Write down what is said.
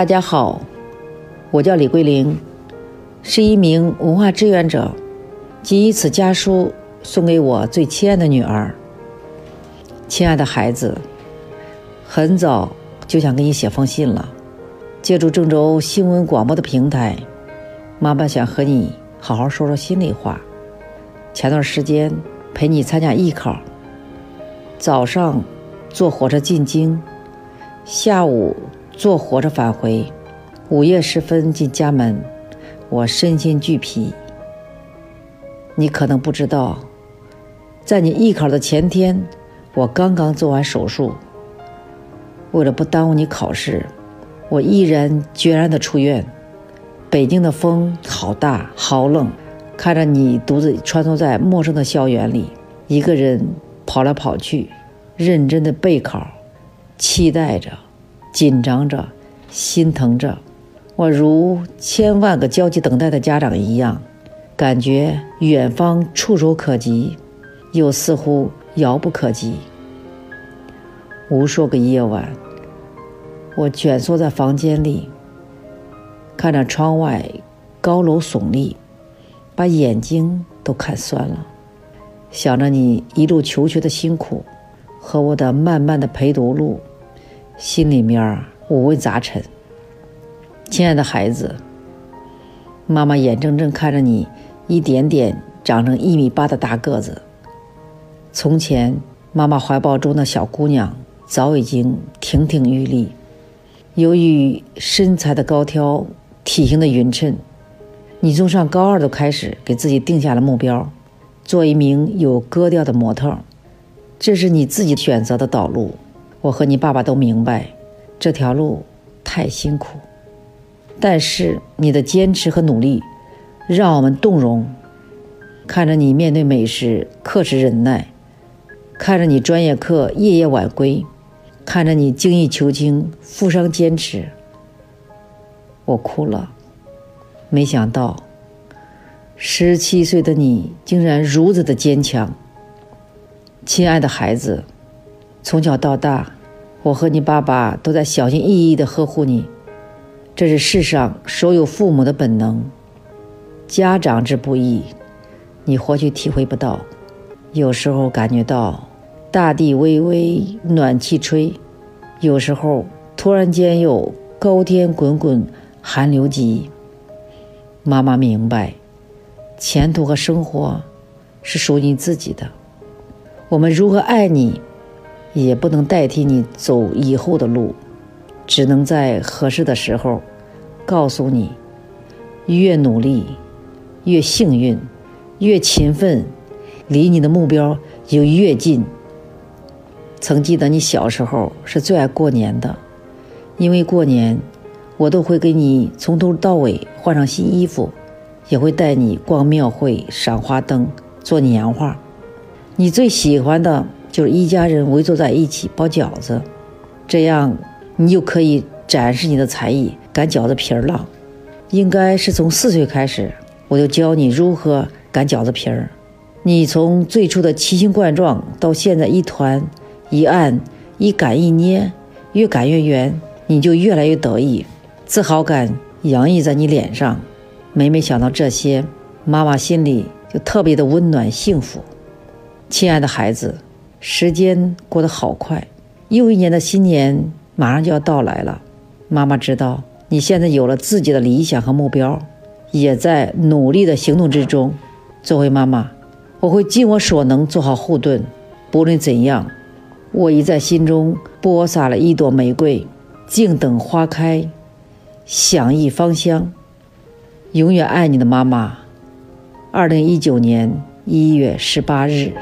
大家好，我叫李桂玲，是一名文化志愿者，谨以此家书送给我最亲爱的女儿。亲爱的孩子，很早就想给你写封信了。借助郑州新闻广播的平台，妈妈想和你好好说说心里话。前段时间陪你参加艺考，早上坐火车进京，下午。坐火车返回，午夜时分进家门，我身心俱疲。你可能不知道，在你艺考的前天，我刚刚做完手术。为了不耽误你考试，我毅然决然的出院。北京的风好大好冷，看着你独自穿梭在陌生的校园里，一个人跑来跑去，认真的备考，期待着。紧张着，心疼着，我如千万个焦急等待的家长一样，感觉远方触手可及，又似乎遥不可及。无数个夜晚，我蜷缩在房间里，看着窗外高楼耸立，把眼睛都看酸了，想着你一路求学的辛苦，和我的漫漫的陪读路。心里面五味杂陈。亲爱的孩子，妈妈眼睁睁看着你一点点长成一米八的大个子。从前，妈妈怀抱中的小姑娘早已经亭亭玉立。由于身材的高挑、体型的匀称，你从上高二都开始给自己定下了目标，做一名有格调的模特。这是你自己选择的道路。我和你爸爸都明白，这条路太辛苦，但是你的坚持和努力，让我们动容。看着你面对美食克制忍耐，看着你专业课夜夜晚归，看着你精益求精负伤坚持，我哭了。没想到，十七岁的你竟然如此的坚强。亲爱的孩子。从小到大，我和你爸爸都在小心翼翼地呵护你，这是世上所有父母的本能。家长之不易，你或许体会不到。有时候感觉到大地微微暖气吹，有时候突然间又高天滚滚寒流急。妈妈明白，前途和生活是属于你自己的。我们如何爱你？也不能代替你走以后的路，只能在合适的时候告诉你：越努力，越幸运；越勤奋，离你的目标就越近。曾记得你小时候是最爱过年的，因为过年，我都会给你从头到尾换上新衣服，也会带你逛庙会、赏花灯、做年画。你最喜欢的。就是一家人围坐在一起包饺子，这样你就可以展示你的才艺，擀饺子皮儿了。应该是从四岁开始，我就教你如何擀饺子皮儿。你从最初的奇形怪状，到现在一团一按一擀一捏，越擀越圆，你就越来越得意，自豪感洋溢在你脸上。每每想到这些，妈妈心里就特别的温暖幸福。亲爱的孩子。时间过得好快，又一年的新年马上就要到来了。妈妈知道你现在有了自己的理想和目标，也在努力的行动之中。作为妈妈，我会尽我所能做好护盾。不论怎样，我已在心中播撒了一朵玫瑰，静等花开，享一芳香。永远爱你的妈妈。二零一九年一月十八日。